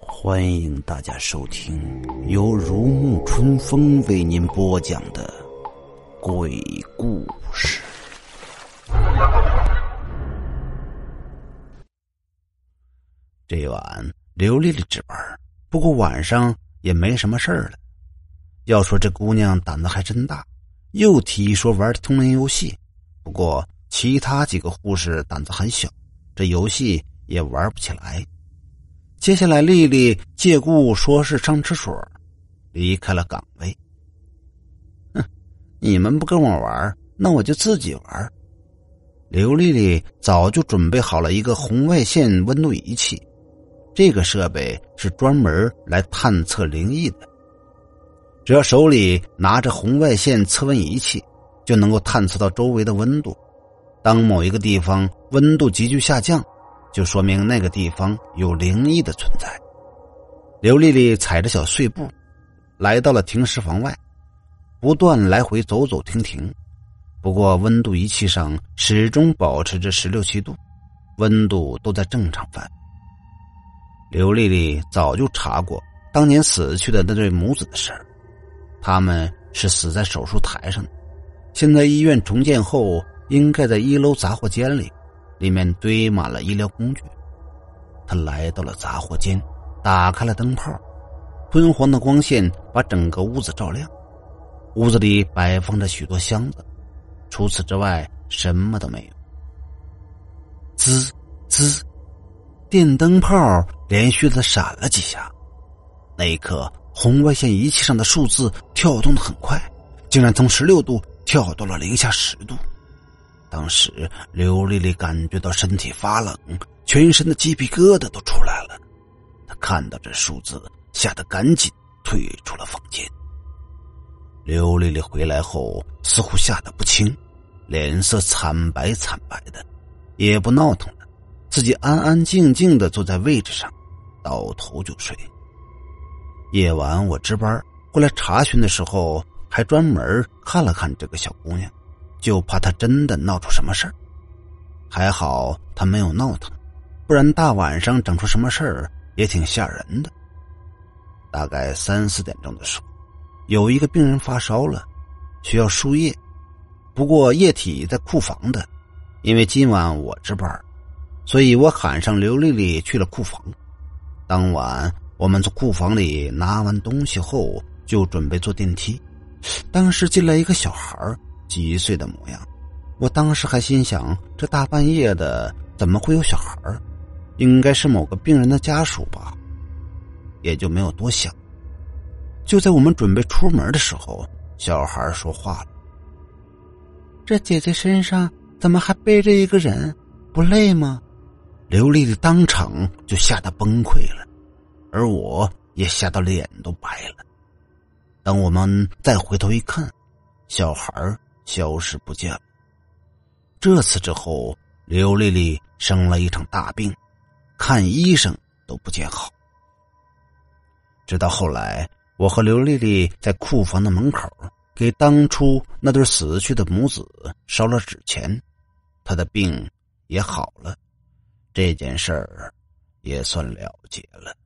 欢迎大家收听由如沐春风为您播讲的鬼故事。这晚刘丽丽值班，不过晚上也没什么事儿了。要说这姑娘胆子还真大，又提议说玩通灵游戏。不过其他几个护士胆子很小，这游戏也玩不起来。接下来，丽丽借故说是上厕所，离开了岗位。哼，你们不跟我玩，那我就自己玩。刘丽丽早就准备好了一个红外线温度仪器，这个设备是专门来探测灵异的。只要手里拿着红外线测温仪器，就能够探测到周围的温度。当某一个地方温度急剧下降。就说明那个地方有灵异的存在。刘丽丽踩着小碎步，来到了停尸房外，不断来回走走停停。不过温度仪器上始终保持着十六七度，温度都在正常范。刘丽丽早就查过当年死去的那对母子的事儿，他们是死在手术台上的，现在医院重建后应该在一楼杂货间里。里面堆满了医疗工具，他来到了杂货间，打开了灯泡，昏黄的光线把整个屋子照亮。屋子里摆放着许多箱子，除此之外什么都没有。滋滋，电灯泡连续的闪了几下，那一刻，红外线仪器上的数字跳动的很快，竟然从十六度跳到了零下十度。当时，刘丽丽感觉到身体发冷，全身的鸡皮疙瘩都出来了。她看到这数字，吓得赶紧退出了房间。刘丽丽回来后，似乎吓得不轻，脸色惨白惨白的，也不闹腾了，自己安安静静的坐在位置上，倒头就睡。夜晚我值班过来查询的时候，还专门看了看这个小姑娘。就怕她真的闹出什么事儿，还好她没有闹腾，不然大晚上整出什么事儿也挺吓人的。大概三四点钟的时候，有一个病人发烧了，需要输液，不过液体在库房的，因为今晚我值班，所以我喊上刘丽丽去了库房。当晚我们从库房里拿完东西后，就准备坐电梯，当时进来一个小孩。几岁的模样，我当时还心想：这大半夜的怎么会有小孩应该是某个病人的家属吧，也就没有多想。就在我们准备出门的时候，小孩说话了：“这姐姐身上怎么还背着一个人？不累吗？”刘丽丽当场就吓得崩溃了，而我也吓得脸都白了。等我们再回头一看，小孩消失不见了。这次之后，刘丽丽生了一场大病，看医生都不见好。直到后来，我和刘丽丽在库房的门口给当初那对死去的母子烧了纸钱，她的病也好了，这件事儿也算了结了。